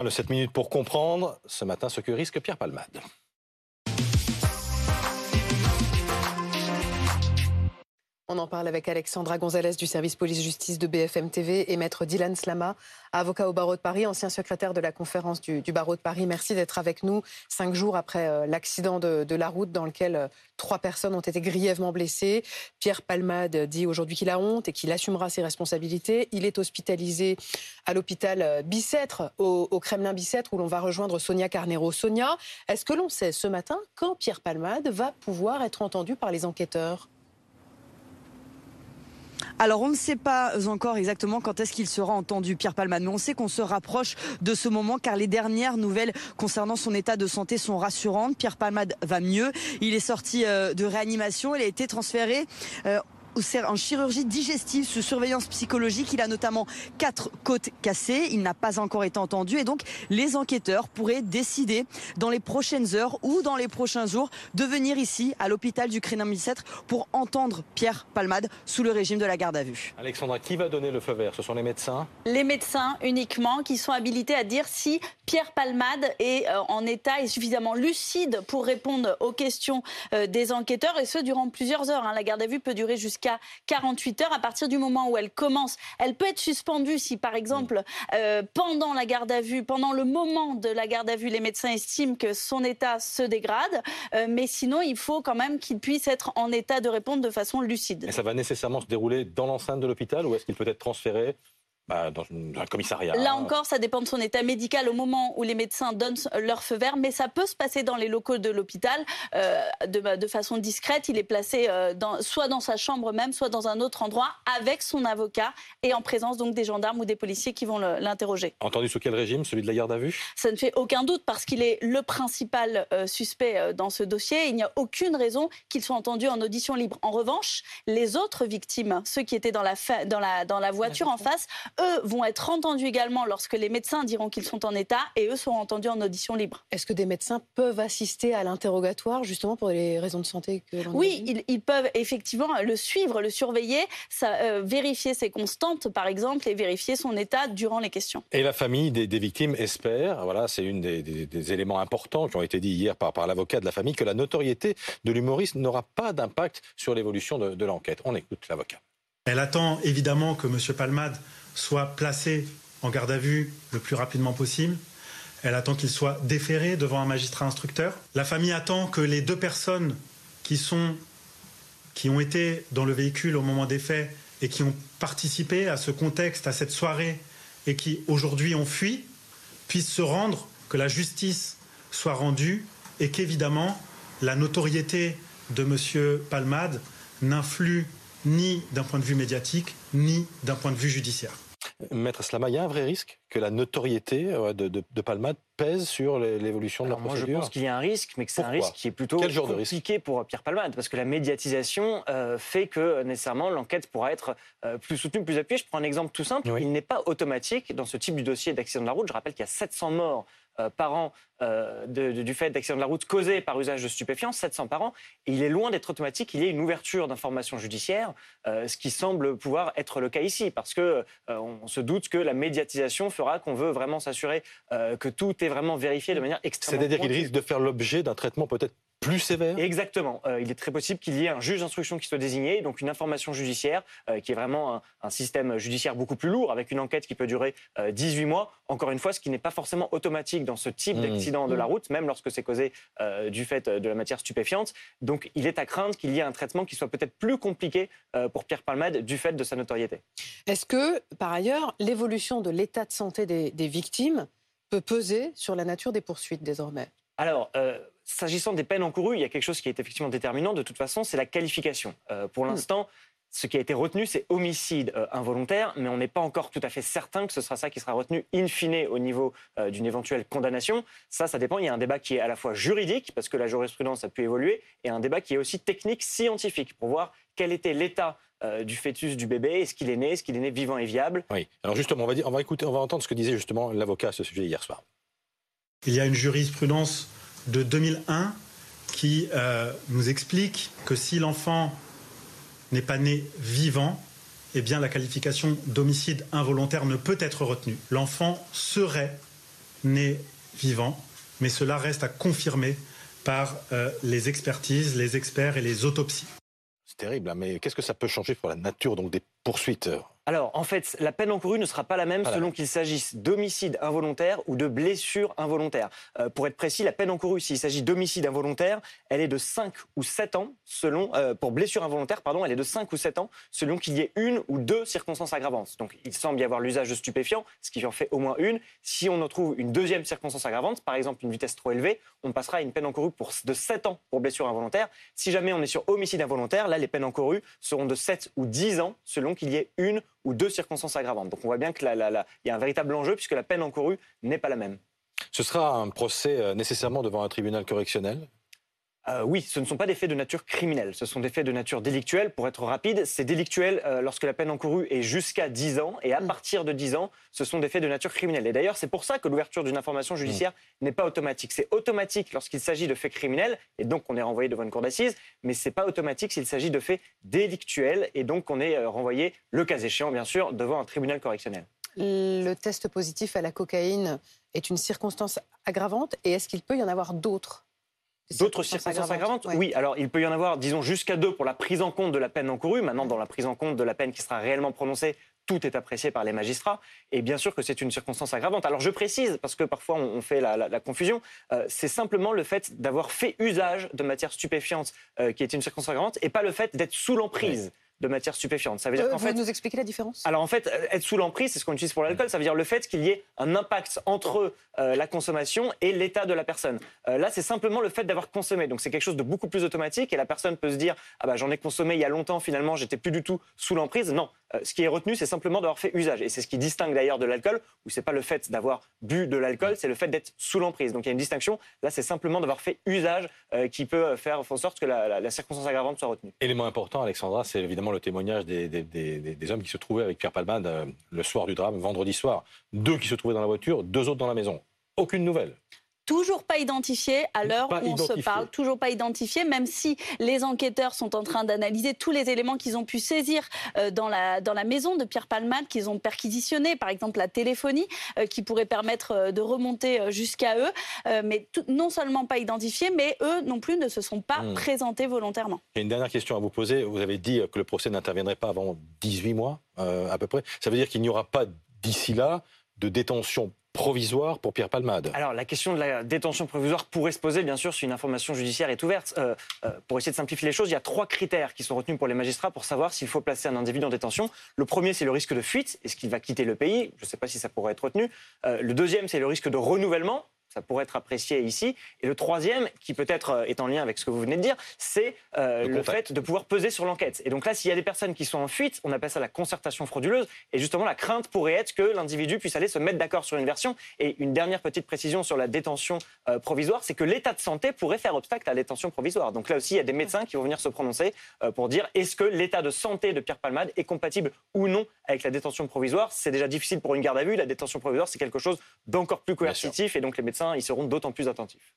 Le 7 minutes pour comprendre ce matin ce que risque Pierre Palmade. On en parle avec Alexandra Gonzalez du service police-justice de BFM TV et maître Dylan Slama, avocat au barreau de Paris, ancien secrétaire de la conférence du, barreau de Paris. Merci d'être avec nous cinq jours après euh, l'accident de, la route dans lequel euh, trois personnes ont été grièvement blessées. Pierre Palmade dit aujourd'hui qu'il a honte et qu'il assumera ses responsabilités. Il est hospitalisé à l'hôpital euh, Bicêtre, au, au Kremlin Bicêtre, où l'on va rejoindre Sonia Carnero. Sonia, est-ce que l'on sait ce matin quand Pierre Palmade va pouvoir être entendu par les enquêteurs? Alors on ne sait pas encore exactement quand est-ce qu'il sera entendu, Pierre Palman, mais on sait qu'on se rapproche de ce moment car les dernières nouvelles concernant son état de santé sont rassurantes. Pierre Palmade va mieux. Il est sorti euh, de réanimation. Il a été transféré euh, en chirurgie digestive sous surveillance psychologique. Il a notamment quatre côtes cassées. Il n'a pas encore été entendu et donc les enquêteurs pourraient décider dans les prochaines heures ou dans les prochains jours de venir ici à l'hôpital du Crénin Bicêtre pour entendre Pierre Palmade sous le régime de la garde à vue. Alexandra, qui va donner le feu vert? Ce sont les médecins? Les médecins uniquement qui sont habilités à dire si Pierre Palmade est euh, en état et suffisamment lucide pour répondre aux questions euh, des enquêteurs et ce durant plusieurs heures. Hein. La garde à vue peut durer jusqu'à 48 heures. À partir du moment où elle commence, elle peut être suspendue si, par exemple, euh, pendant la garde à vue, pendant le moment de la garde à vue, les médecins estiment que son état se dégrade. Euh, mais sinon, il faut quand même qu'il puisse être en état de répondre de façon lucide. Et ça va nécessairement se dérouler dans l'enceinte de l'hôpital ou est-ce qu'il peut être transféré bah, dans, un commissariat. Là encore, ça dépend de son état médical au moment où les médecins donnent leur feu vert, mais ça peut se passer dans les locaux de l'hôpital euh, de, façon discrète. Il est placé euh, dans, soit dans sa chambre même, soit dans un autre endroit avec son avocat et en présence donc des gendarmes ou des policiers qui vont l'interroger. Entendu sous quel régime Celui de la garde à vue? Ça ne fait aucun doute parce qu'il est le principal euh, suspect dans ce dossier. Il n'y a aucune raison qu'il soit entendu en audition libre. En revanche, les autres victimes, ceux qui étaient dans la, dans la, dans la voiture en face, eux vont être entendus également lorsque les médecins diront qu'ils sont en état et eux seront entendus en audition libre. Est-ce que des médecins peuvent assister à l'interrogatoire justement pour les raisons de santé que Oui, ils, peuvent effectivement le suivre, le surveiller, ça, euh, vérifier ses constantes par exemple et vérifier son état durant les questions. Et la famille des, victimes espère, voilà, c'est une des, éléments importants qui ont été dit hier par, par l'avocat de la famille, que la notoriété de l'humoriste n'aura pas d'impact sur l'évolution de, de l'enquête. On écoute l'avocat. Elle attend évidemment que M. Palmade soit placé en garde à vue le plus rapidement possible. Elle attend qu'il soit déféré devant un magistrat instructeur. La famille attend que les deux personnes qui sont qui ont été dans le véhicule au moment des faits et qui ont participé à ce contexte, à cette soirée et qui aujourd'hui ont fui, puissent se rendre, que la justice soit rendue et qu'évidemment la notoriété de M. Palmade n'influe ni d'un point de vue médiatique, ni d'un point de vue judiciaire. Maître Slama, il y a un vrai risque que la notoriété euh, de, Palmade pèse sur l'évolution de la procédure Moi, je pense qu'il y a un risque, mais que c'est un risque qui est plutôt compliqué pour Pierre Palmade, parce que la médiatisation euh, fait que nécessairement l'enquête pourra être euh, plus soutenue, plus appuyée. Je prends un exemple tout simple. Il n'est pas automatique dans ce type de dossier d'accident de la route. Je rappelle qu'il y a 700 morts euh, par an euh, du fait d'accidents de la route causés par usage de stupéfiants, 700 par an. Et il est loin d'être automatique qu'il y ait une ouverture d'informations judiciaires, euh, ce qui semble pouvoir être le cas ici, parce que on se doute que la médiatisation fera qu'on veut vraiment s'assurer que tout est vraiment vérifié de manière extrêmement. C'est-à-dire qu'il risque de faire l'objet d'un traitement peut-être plus sévère Exactement. Euh, il est très possible qu'il y ait un juge d'instruction qui soit désigné, donc une information judiciaire, euh, qui est vraiment un, système judiciaire beaucoup plus lourd, avec une enquête qui peut durer 18 euh, mois. Encore une fois, ce qui n'est pas forcément automatique dans ce type mmh. d'accident de la mmh. route, même lorsque c'est causé du fait de la matière stupéfiante. Donc il est à craindre qu'il y ait un traitement qui soit peut-être plus compliqué pour Pierre Palmade du fait de sa notoriété. Est-ce que, par ailleurs, l'évolution de l'état de santé des, des victimes peut peser sur la nature des poursuites désormais? Alors, S'agissant des peines encourues, il y a quelque chose qui est effectivement déterminant. De toute façon, c'est la qualification. Euh, pour hmm. l'instant, ce qui a été retenu, c'est homicide euh, involontaire, mais on n'est pas encore tout à fait certain que ce sera ça qui sera retenu in fine au niveau euh, d'une éventuelle condamnation. Ça, ça dépend. Il y a un débat qui est à la fois juridique, parce que la jurisprudence a pu évoluer, et un débat qui est aussi technique, scientifique, pour voir quel était l'état du fœtus du bébé, est-ce qu'il est né, est-ce qu'il est né vivant et viable? Oui. Alors justement, on va, dire, on va écouter, on va entendre ce que disait justement l'avocat à ce sujet hier soir. Il y a une jurisprudence de 2001 qui euh, nous explique que si l'enfant n'est pas né vivant, eh la qualification d'homicide involontaire ne peut être retenue. L'enfant serait né vivant, mais cela reste à confirmer par euh, les expertises, les experts et les autopsies. C'est terrible, hein, mais qu'est-ce que ça peut changer pour la nature donc des poursuites alors, en fait, la peine encourue ne sera pas la même selon qu'il s'agisse d'homicide involontaire ou de blessure involontaire. Euh, pour être précis, la peine encourue, s'il s'agit d'homicide involontaire, elle est de 5 ou 7 ans, selon, euh, pour blessure involontaire, pardon, elle est de 5 ou 7 ans, selon qu'il y ait une ou deux circonstances aggravantes. Donc, il semble y avoir l'usage de stupéfiants, ce qui en fait au moins une. Si on en trouve une deuxième circonstance aggravante, par exemple une vitesse trop élevée, on passera à une peine encourue pour, de 7 ans pour blessure involontaire. Si jamais on est sur homicide involontaire, là, les peines encourues seront de 7 ou 10 ans, selon qu'il y ait une ou deux circonstances aggravantes. Donc on voit bien qu'il y a un véritable enjeu puisque la peine encourue n'est pas la même. Ce sera un procès euh, nécessairement devant un tribunal correctionnel euh, oui, ce ne sont pas des faits de nature criminelle, ce sont des faits de nature délictuelle. Pour être rapide, c'est délictuel euh, lorsque la peine encourue est jusqu'à 10 ans, et à mm. partir de 10 ans, ce sont des faits de nature criminelle. Et d'ailleurs, c'est pour ça que l'ouverture d'une information judiciaire mm. n'est pas automatique. C'est automatique lorsqu'il s'agit de faits criminels, et donc on est renvoyé devant une cour d'assises, mais ce n'est pas automatique s'il s'agit de faits délictuels, et donc on est euh, renvoyé, le cas échéant bien sûr, devant un tribunal correctionnel. Le test positif à la cocaïne est une circonstance aggravante, et est-ce qu'il peut y en avoir d'autres? D'autres circonstances aggravantes Oui, alors il peut y en avoir, disons, jusqu'à deux pour la prise en compte de la peine encourue. Maintenant, dans la prise en compte de la peine qui sera réellement prononcée, tout est apprécié par les magistrats. Et bien sûr que c'est une circonstance aggravante. Alors je précise, parce que parfois on, fait la, confusion, euh, c'est simplement le fait d'avoir fait usage de matières stupéfiantes euh, qui est une circonstance aggravante, et pas le fait d'être sous l'emprise de matières stupéfiantes. Ça veut dire euh, fait, nous expliquer la différence? Alors en fait, euh, être sous l'emprise, c'est ce qu'on utilise pour l'alcool. Ça veut dire le fait qu'il y ait un impact entre euh, la consommation et l'état de la personne. là, c'est simplement le fait d'avoir consommé. Donc c'est quelque chose de beaucoup plus automatique et la personne peut se dire ah bah j'en ai consommé il y a longtemps. Finalement, j'étais plus du tout sous l'emprise. Non, ce qui est retenu, c'est simplement d'avoir fait usage. Et c'est ce qui distingue d'ailleurs de l'alcool, où c'est pas le fait d'avoir bu de l'alcool, c'est le fait d'être sous l'emprise. Donc il y a une distinction. Là, c'est simplement d'avoir fait usage qui peut faire en sorte que la, la circonstance aggravante soit retenue. Élément important, Alexandra, c'est évidemment le témoignage des des, hommes qui se trouvaient avec Pierre Palmade euh, le soir du drame, vendredi soir. Deux qui se trouvaient dans la voiture, deux autres dans la maison. Aucune nouvelle toujours pas identifié à l'heure où on se parle, toujours pas identifié, même si les enquêteurs sont en train d'analyser tous les éléments qu'ils ont pu saisir euh, dans, la, dans la maison de Pierre Palmade, qu'ils ont perquisitionné, par exemple la téléphonie, euh, qui pourrait permettre de remonter jusqu'à eux, mais non seulement pas identifiés, mais eux non plus ne se sont pas hmm. présentés volontairement. J'ai une dernière question à vous poser. Vous avez dit que le procès n'interviendrait pas avant 18 mois, euh, à peu près. Ça veut dire qu'il n'y aura pas d'ici là de détention provisoire pour Pierre Palmade Alors la question de la détention provisoire pourrait se poser, bien sûr, si une information judiciaire est ouverte. Euh, euh, pour essayer de simplifier les choses, il y a trois critères qui sont retenus pour les magistrats pour savoir s'il faut placer un individu en détention. Le premier, c'est le risque de fuite. Est-ce qu'il va quitter le pays? Je ne sais pas si ça pourrait être retenu. le deuxième, c'est le risque de renouvellement ça pourrait être apprécié ici. Et le troisième, qui peut-être euh, est en lien avec ce que vous venez de dire, c'est euh, le, fait de pouvoir peser sur l'enquête. Et donc là, s'il y a des personnes qui sont en fuite, on appelle ça la concertation frauduleuse. Et justement, la crainte pourrait être que l'individu puisse aller se mettre d'accord sur une version. Et une dernière petite précision sur la détention euh, provisoire, c'est que l'état de santé pourrait faire obstacle à la détention provisoire. Donc là aussi, il y a des médecins qui vont venir se prononcer pour dire est-ce que l'état de santé de Pierre Palmade est compatible ou non avec la détention provisoire? C'est déjà difficile pour une garde à vue. La détention provisoire, c'est quelque chose d'encore plus coercitif. Et donc les médecins ils seront d'autant plus attentifs.